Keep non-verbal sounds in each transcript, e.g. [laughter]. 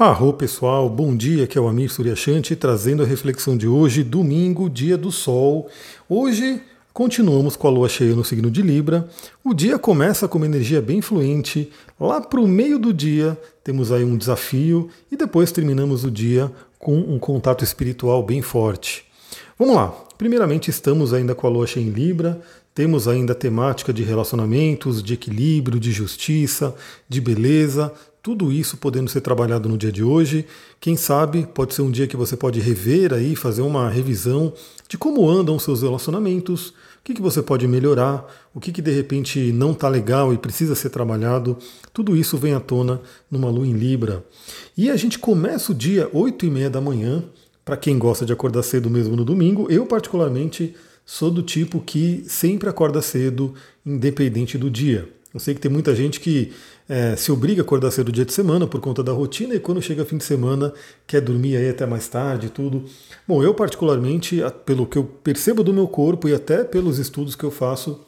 Arro pessoal, bom dia, que é o Amir Suryashanti trazendo a reflexão de hoje, domingo, dia do sol. Hoje continuamos com a lua cheia no signo de Libra. O dia começa com uma energia bem fluente. Lá para o meio do dia temos aí um desafio e depois terminamos o dia com um contato espiritual bem forte. Vamos lá. Primeiramente estamos ainda com a lua cheia em Libra. Temos ainda a temática de relacionamentos, de equilíbrio, de justiça, de beleza, tudo isso podendo ser trabalhado no dia de hoje. Quem sabe pode ser um dia que você pode rever aí, fazer uma revisão de como andam os seus relacionamentos, o que, que você pode melhorar, o que, que de repente não está legal e precisa ser trabalhado. Tudo isso vem à tona numa lua em Libra. E a gente começa o dia 8 e meia da manhã, para quem gosta de acordar cedo mesmo no domingo. Eu, particularmente, sou do tipo que sempre acorda cedo, independente do dia. Eu sei que tem muita gente que é, se obriga a acordar cedo dia de semana por conta da rotina e quando chega fim de semana quer dormir aí até mais tarde e tudo. Bom, eu particularmente, pelo que eu percebo do meu corpo e até pelos estudos que eu faço,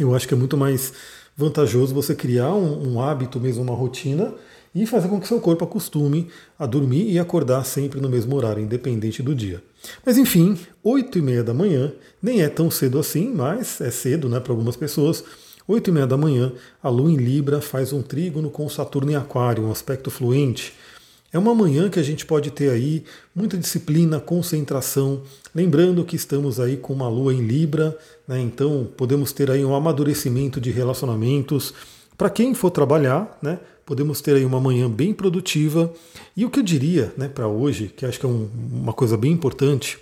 eu acho que é muito mais vantajoso você criar um, um hábito mesmo, uma rotina e fazer com que seu corpo acostume a dormir e acordar sempre no mesmo horário, independente do dia. Mas enfim, 8 e meia da manhã, nem é tão cedo assim, mas é cedo né, para algumas pessoas. 8 e meia da manhã, a Lua em Libra faz um trígono com Saturno em Aquário, um aspecto fluente. É uma manhã que a gente pode ter aí muita disciplina, concentração. Lembrando que estamos aí com uma Lua em Libra, né? então podemos ter aí um amadurecimento de relacionamentos. Para quem for trabalhar, né? podemos ter aí uma manhã bem produtiva. E o que eu diria né, para hoje, que acho que é um, uma coisa bem importante,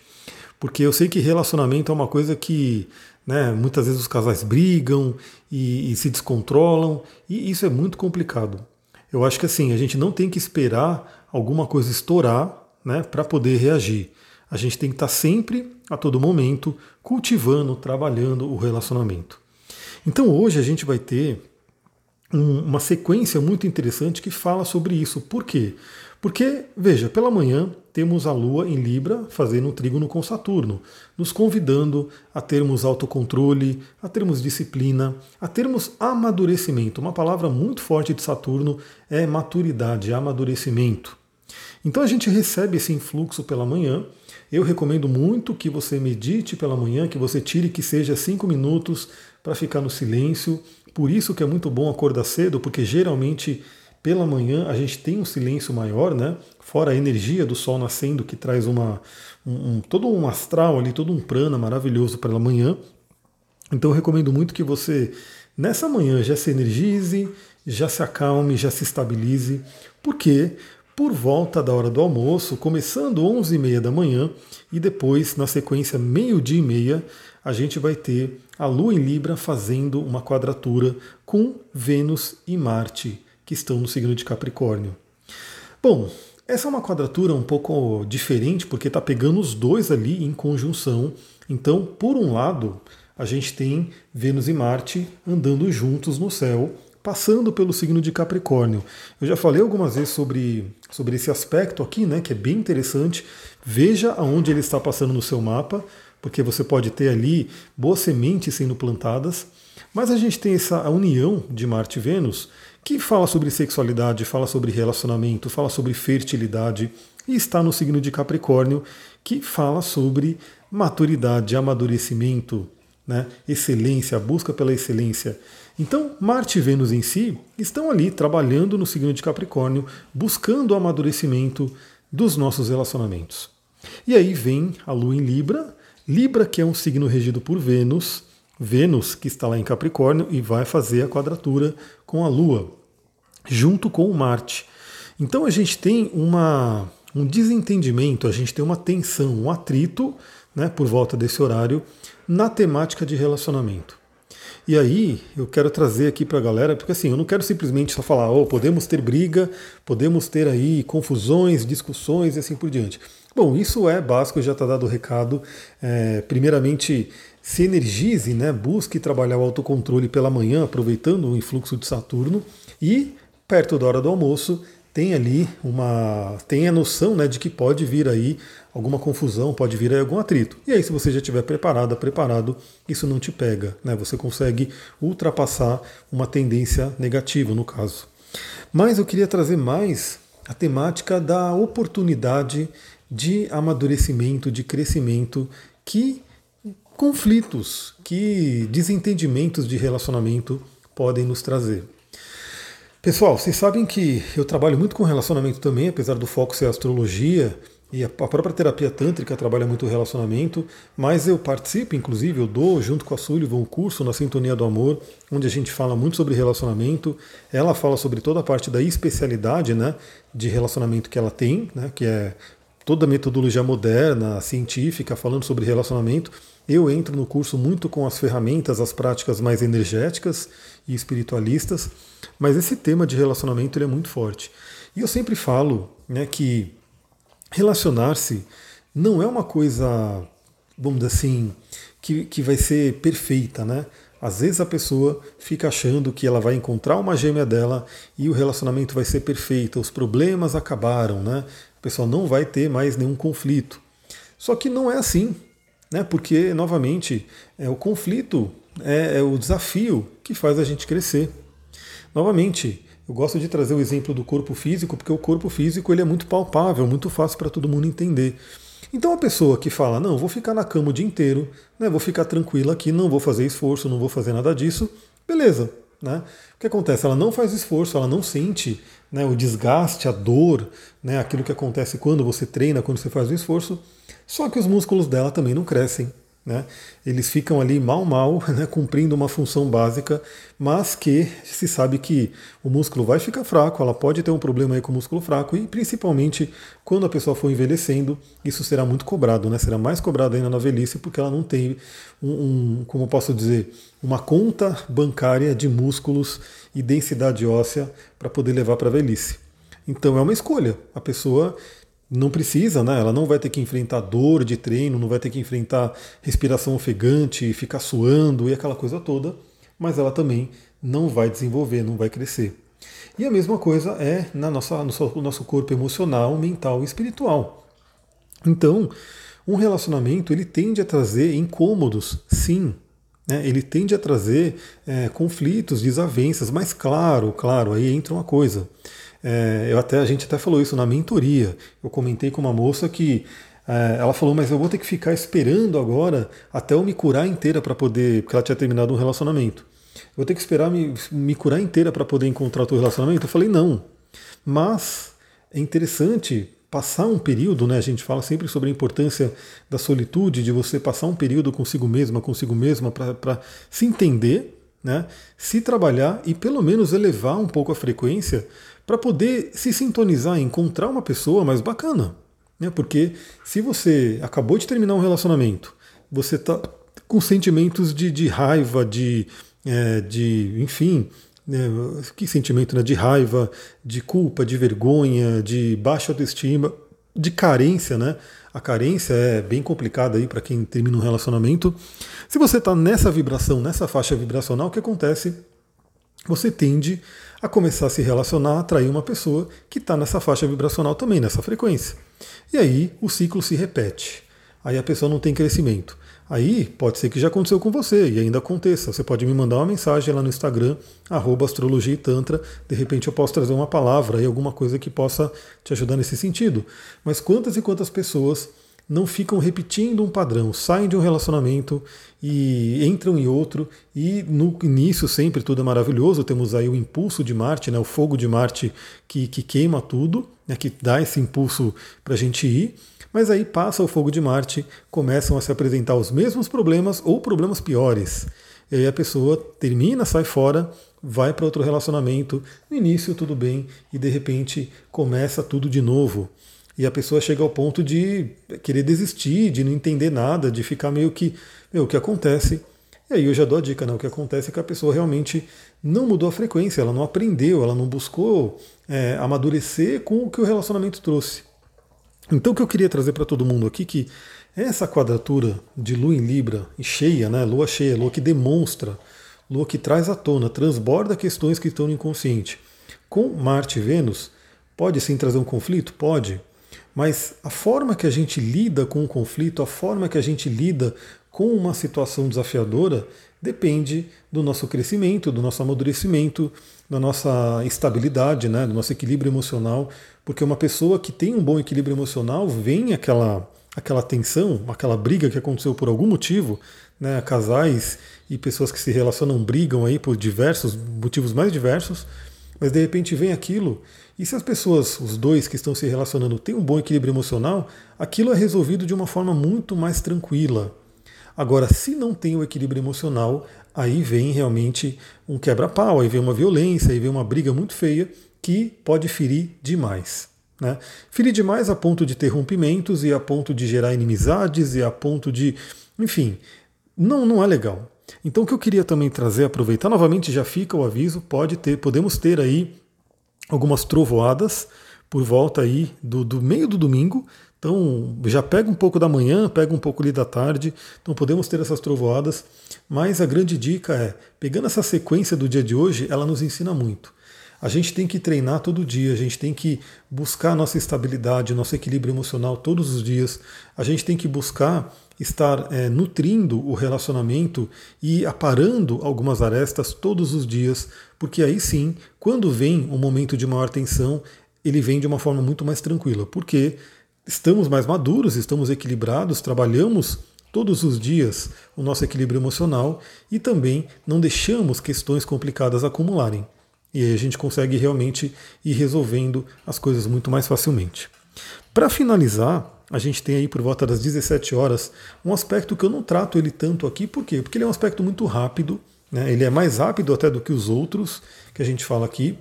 porque eu sei que relacionamento é uma coisa que né? Muitas vezes os casais brigam e, e se descontrolam, e isso é muito complicado. Eu acho que assim, a gente não tem que esperar alguma coisa estourar né, para poder reagir. A gente tem que estar tá sempre, a todo momento, cultivando, trabalhando o relacionamento. Então hoje a gente vai ter um, uma sequência muito interessante que fala sobre isso. Por quê? Porque, veja, pela manhã temos a Lua em Libra fazendo um trígono com Saturno, nos convidando a termos autocontrole, a termos disciplina, a termos amadurecimento. Uma palavra muito forte de Saturno é maturidade, amadurecimento. Então a gente recebe esse influxo pela manhã. Eu recomendo muito que você medite pela manhã, que você tire que seja cinco minutos para ficar no silêncio. Por isso que é muito bom acordar cedo, porque geralmente pela manhã a gente tem um silêncio maior, né? Fora a energia do sol nascendo que traz uma, um, um, todo um astral ali, todo um prana maravilhoso pela manhã. Então eu recomendo muito que você nessa manhã já se energize, já se acalme, já se estabilize, porque por volta da hora do almoço, começando 11 e meia da manhã e depois na sequência meio-dia e meia, a gente vai ter a Lua em Libra fazendo uma quadratura com Vênus e Marte que estão no signo de Capricórnio. Bom, essa é uma quadratura um pouco diferente porque está pegando os dois ali em conjunção. Então, por um lado, a gente tem Vênus e Marte andando juntos no céu, passando pelo signo de Capricórnio. Eu já falei algumas vezes sobre, sobre esse aspecto aqui, né, que é bem interessante. Veja aonde ele está passando no seu mapa, porque você pode ter ali boas sementes sendo plantadas. Mas a gente tem essa união de Marte e Vênus que fala sobre sexualidade, fala sobre relacionamento, fala sobre fertilidade, e está no signo de Capricórnio, que fala sobre maturidade, amadurecimento, né, excelência, busca pela excelência. Então, Marte e Vênus em si estão ali trabalhando no signo de Capricórnio, buscando o amadurecimento dos nossos relacionamentos. E aí vem a Lua em Libra, Libra que é um signo regido por Vênus, Vênus, que está lá em Capricórnio, e vai fazer a quadratura com a Lua, junto com o Marte. Então a gente tem uma, um desentendimento, a gente tem uma tensão, um atrito né, por volta desse horário na temática de relacionamento. E aí eu quero trazer aqui para a galera, porque assim, eu não quero simplesmente só falar, oh, podemos ter briga, podemos ter aí confusões, discussões e assim por diante. Bom, isso é básico, já está dado o recado. É, primeiramente, se energize, né? busque trabalhar o autocontrole pela manhã, aproveitando o influxo de Saturno, e perto da hora do almoço tem ali uma. tem a noção né, de que pode vir aí alguma confusão, pode vir aí algum atrito. E aí, se você já estiver preparada, preparado, isso não te pega, né? Você consegue ultrapassar uma tendência negativa, no caso. Mas eu queria trazer mais a temática da oportunidade de amadurecimento, de crescimento que conflitos, que desentendimentos de relacionamento podem nos trazer. Pessoal, vocês sabem que eu trabalho muito com relacionamento também, apesar do foco ser astrologia, e a própria terapia tântrica trabalha muito o relacionamento, mas eu participo, inclusive, eu dou, junto com a Sullivan, um curso na Sintonia do Amor, onde a gente fala muito sobre relacionamento. Ela fala sobre toda a parte da especialidade né, de relacionamento que ela tem, né, que é toda a metodologia moderna, científica, falando sobre relacionamento. Eu entro no curso muito com as ferramentas, as práticas mais energéticas e espiritualistas, mas esse tema de relacionamento ele é muito forte. E eu sempre falo né, que relacionar-se não é uma coisa, vamos dizer assim, que, que vai ser perfeita, né? Às vezes a pessoa fica achando que ela vai encontrar uma gêmea dela e o relacionamento vai ser perfeito, os problemas acabaram, né? A pessoa não vai ter mais nenhum conflito. Só que não é assim, né? Porque, novamente, é o conflito é, é o desafio que faz a gente crescer. Novamente, eu gosto de trazer o exemplo do corpo físico, porque o corpo físico ele é muito palpável, muito fácil para todo mundo entender. Então a pessoa que fala, não, vou ficar na cama o dia inteiro, né, vou ficar tranquila aqui, não vou fazer esforço, não vou fazer nada disso, beleza. Né? O que acontece? Ela não faz esforço, ela não sente né, o desgaste, a dor, né, aquilo que acontece quando você treina, quando você faz o esforço, só que os músculos dela também não crescem. Né? Eles ficam ali mal, mal, [laughs] né, cumprindo uma função básica, mas que se sabe que o músculo vai ficar fraco, ela pode ter um problema aí com o músculo fraco, e principalmente quando a pessoa for envelhecendo, isso será muito cobrado, né? será mais cobrado ainda na velhice, porque ela não tem um, um como posso dizer, uma conta bancária de músculos e densidade óssea para poder levar para a velhice. Então é uma escolha. A pessoa não precisa, né? Ela não vai ter que enfrentar dor de treino, não vai ter que enfrentar respiração ofegante, ficar suando e aquela coisa toda, mas ela também não vai desenvolver, não vai crescer. E a mesma coisa é na nossa, no nosso corpo emocional, mental e espiritual. Então, um relacionamento ele tende a trazer incômodos, sim. Né? Ele tende a trazer é, conflitos, desavenças, mas claro, claro, aí entra uma coisa. É, eu até, a gente até falou isso na mentoria. Eu comentei com uma moça que é, ela falou, mas eu vou ter que ficar esperando agora até eu me curar inteira para poder. Porque ela tinha terminado um relacionamento. Eu vou ter que esperar me, me curar inteira para poder encontrar o relacionamento? Eu falei, não. Mas é interessante passar um período, né? A gente fala sempre sobre a importância da solitude, de você passar um período consigo mesma, consigo mesma, para se entender, né? Se trabalhar e pelo menos elevar um pouco a frequência para poder se sintonizar, encontrar uma pessoa mais bacana. Né? Porque se você acabou de terminar um relacionamento, você está com sentimentos de, de raiva, de, é, de enfim, né? que sentimento né? de raiva, de culpa, de vergonha, de baixa autoestima, de carência, né? A carência é bem complicada aí para quem termina um relacionamento. Se você está nessa vibração, nessa faixa vibracional, o que acontece? Você tende a começar a se relacionar, a atrair uma pessoa que está nessa faixa vibracional também, nessa frequência. E aí o ciclo se repete. Aí a pessoa não tem crescimento. Aí pode ser que já aconteceu com você e ainda aconteça. Você pode me mandar uma mensagem lá no Instagram, astrologia e tantra. De repente eu posso trazer uma palavra e alguma coisa que possa te ajudar nesse sentido. Mas quantas e quantas pessoas não ficam repetindo um padrão, saem de um relacionamento e entram em outro, e no início sempre tudo é maravilhoso, temos aí o impulso de Marte, né, o fogo de Marte que, que queima tudo, né, que dá esse impulso para a gente ir, mas aí passa o fogo de Marte, começam a se apresentar os mesmos problemas ou problemas piores. E aí a pessoa termina, sai fora, vai para outro relacionamento, no início tudo bem, e de repente começa tudo de novo e a pessoa chega ao ponto de querer desistir, de não entender nada, de ficar meio que, meu, o que acontece? E aí eu já dou a dica, né? O que acontece é que a pessoa realmente não mudou a frequência, ela não aprendeu, ela não buscou é, amadurecer com o que o relacionamento trouxe. Então o que eu queria trazer para todo mundo aqui que essa quadratura de lua em Libra e cheia, né? Lua cheia, lua que demonstra, lua que traz à tona, transborda questões que estão no inconsciente. Com Marte e Vênus, pode sim trazer um conflito? Pode. Mas a forma que a gente lida com o conflito, a forma que a gente lida com uma situação desafiadora depende do nosso crescimento, do nosso amadurecimento, da nossa estabilidade, né, do nosso equilíbrio emocional, porque uma pessoa que tem um bom equilíbrio emocional vem aquela aquela tensão, aquela briga que aconteceu por algum motivo, né, casais e pessoas que se relacionam brigam aí por diversos motivos mais diversos, mas de repente vem aquilo e se as pessoas, os dois que estão se relacionando, têm um bom equilíbrio emocional, aquilo é resolvido de uma forma muito mais tranquila. Agora, se não tem o equilíbrio emocional, aí vem realmente um quebra-pau, aí vem uma violência, aí vem uma briga muito feia que pode ferir demais. Né? Ferir demais a ponto de ter rompimentos e a ponto de gerar inimizades e a ponto de. Enfim, não, não é legal. Então o que eu queria também trazer, aproveitar novamente, já fica o aviso, pode ter, podemos ter aí algumas trovoadas por volta aí do, do meio do domingo. Então já pega um pouco da manhã, pega um pouco ali da tarde. Então podemos ter essas trovoadas. Mas a grande dica é, pegando essa sequência do dia de hoje, ela nos ensina muito. A gente tem que treinar todo dia, a gente tem que buscar nossa estabilidade, nosso equilíbrio emocional todos os dias. A gente tem que buscar estar é, nutrindo o relacionamento e aparando algumas arestas todos os dias, porque aí sim, quando vem um momento de maior tensão, ele vem de uma forma muito mais tranquila, porque estamos mais maduros, estamos equilibrados, trabalhamos todos os dias o nosso equilíbrio emocional e também não deixamos questões complicadas acumularem. E aí a gente consegue realmente ir resolvendo as coisas muito mais facilmente. Para finalizar, a gente tem aí por volta das 17 horas um aspecto que eu não trato ele tanto aqui, por quê? Porque ele é um aspecto muito rápido, né? ele é mais rápido até do que os outros que a gente fala aqui,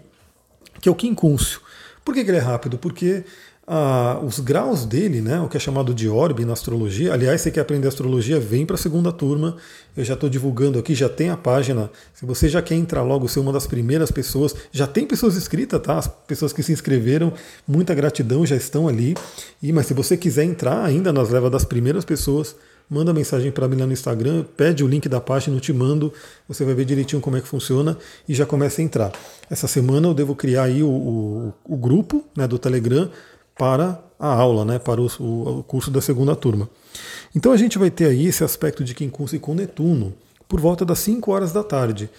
que é o quincúncio. Por que, que ele é rápido? Porque ah, os graus dele, né, o que é chamado de orbe na astrologia. Aliás, você quer aprender astrologia, vem para a segunda turma. Eu já estou divulgando aqui, já tem a página. Se você já quer entrar logo, ser uma das primeiras pessoas, já tem pessoas inscritas, tá? As pessoas que se inscreveram, muita gratidão, já estão ali. E mas se você quiser entrar ainda nas levas das primeiras pessoas, manda mensagem para mim lá no Instagram, pede o link da página, eu te mando, você vai ver direitinho como é que funciona e já começa a entrar. Essa semana eu devo criar aí o, o, o grupo né, do Telegram para a aula, né, para o, o, curso da segunda turma. Então a gente vai ter aí esse aspecto de quincunce com Netuno por volta das 5 horas da tarde.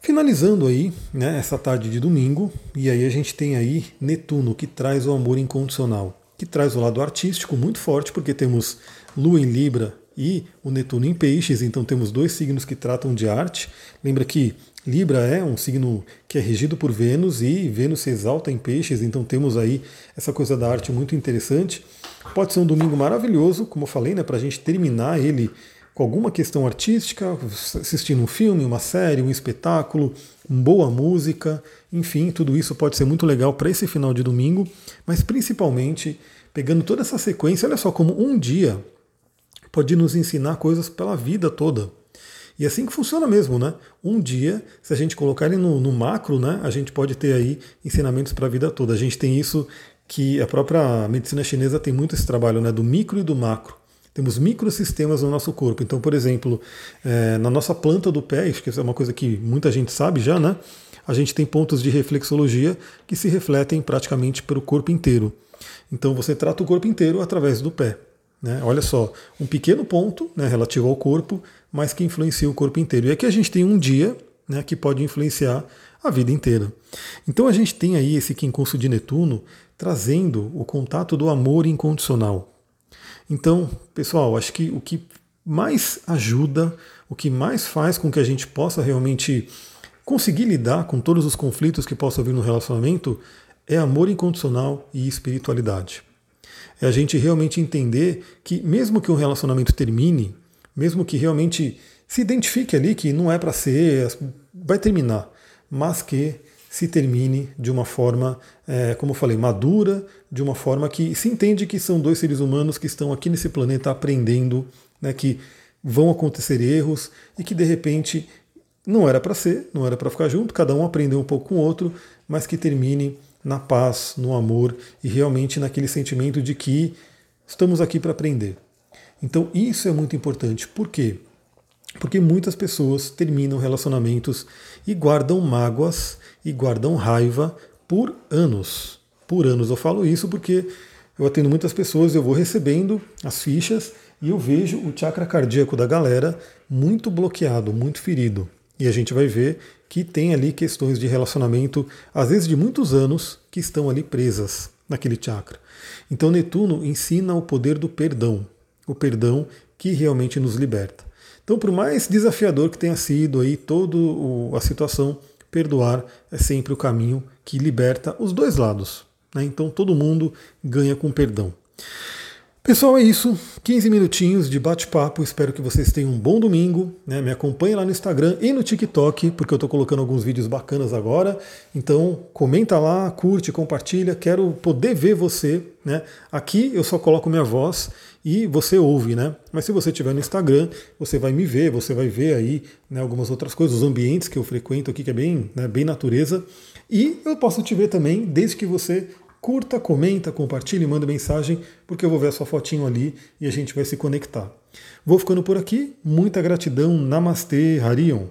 Finalizando aí, né, essa tarde de domingo, e aí a gente tem aí Netuno, que traz o amor incondicional, que traz o lado artístico muito forte, porque temos Lua em Libra e o Netuno em Peixes, então temos dois signos que tratam de arte. Lembra que Libra é um signo que é regido por Vênus e Vênus se exalta em peixes, então temos aí essa coisa da arte muito interessante. Pode ser um domingo maravilhoso, como eu falei, né, para a gente terminar ele com alguma questão artística, assistindo um filme, uma série, um espetáculo, boa música, enfim, tudo isso pode ser muito legal para esse final de domingo, mas principalmente pegando toda essa sequência, olha só como um dia pode nos ensinar coisas pela vida toda. E assim que funciona mesmo, né? Um dia, se a gente colocar ele no, no macro, né, a gente pode ter aí ensinamentos para a vida toda. A gente tem isso que a própria medicina chinesa tem muito esse trabalho, né, do micro e do macro. Temos microsistemas no nosso corpo. Então, por exemplo, é, na nossa planta do pé, acho que isso é uma coisa que muita gente sabe já, né? A gente tem pontos de reflexologia que se refletem praticamente pelo corpo inteiro. Então, você trata o corpo inteiro através do pé. Né? Olha só, um pequeno ponto né, relativo ao corpo, mas que influencia o corpo inteiro. E aqui a gente tem um dia né, que pode influenciar a vida inteira. Então a gente tem aí esse quincunço de Netuno trazendo o contato do amor incondicional. Então, pessoal, acho que o que mais ajuda, o que mais faz com que a gente possa realmente conseguir lidar com todos os conflitos que possam vir no relacionamento é amor incondicional e espiritualidade. É a gente realmente entender que, mesmo que um relacionamento termine, mesmo que realmente se identifique ali que não é para ser, vai terminar, mas que se termine de uma forma, é, como eu falei, madura, de uma forma que se entende que são dois seres humanos que estão aqui nesse planeta aprendendo, né, que vão acontecer erros e que de repente não era para ser, não era para ficar junto, cada um aprendeu um pouco com o outro, mas que termine na paz, no amor e realmente naquele sentimento de que estamos aqui para aprender. Então isso é muito importante. Por quê? Porque muitas pessoas terminam relacionamentos e guardam mágoas e guardam raiva por anos. Por anos eu falo isso porque eu atendo muitas pessoas, eu vou recebendo as fichas e eu vejo o chakra cardíaco da galera muito bloqueado, muito ferido. E a gente vai ver que tem ali questões de relacionamento, às vezes de muitos anos, que estão ali presas naquele chakra. Então Netuno ensina o poder do perdão, o perdão que realmente nos liberta. Então, por mais desafiador que tenha sido aí toda a situação, perdoar é sempre o caminho que liberta os dois lados. Né? Então, todo mundo ganha com perdão. Pessoal, é isso. 15 minutinhos de bate-papo. Espero que vocês tenham um bom domingo. Né? Me acompanhe lá no Instagram e no TikTok, porque eu estou colocando alguns vídeos bacanas agora. Então, comenta lá, curte, compartilha. Quero poder ver você. Né? Aqui eu só coloco minha voz e você ouve, né? Mas se você estiver no Instagram, você vai me ver, você vai ver aí né, algumas outras coisas, os ambientes que eu frequento aqui, que é bem, né, bem natureza. E eu posso te ver também, desde que você Curta, comenta, compartilhe, manda mensagem, porque eu vou ver a sua fotinho ali e a gente vai se conectar. Vou ficando por aqui. Muita gratidão. Namastê, Harion.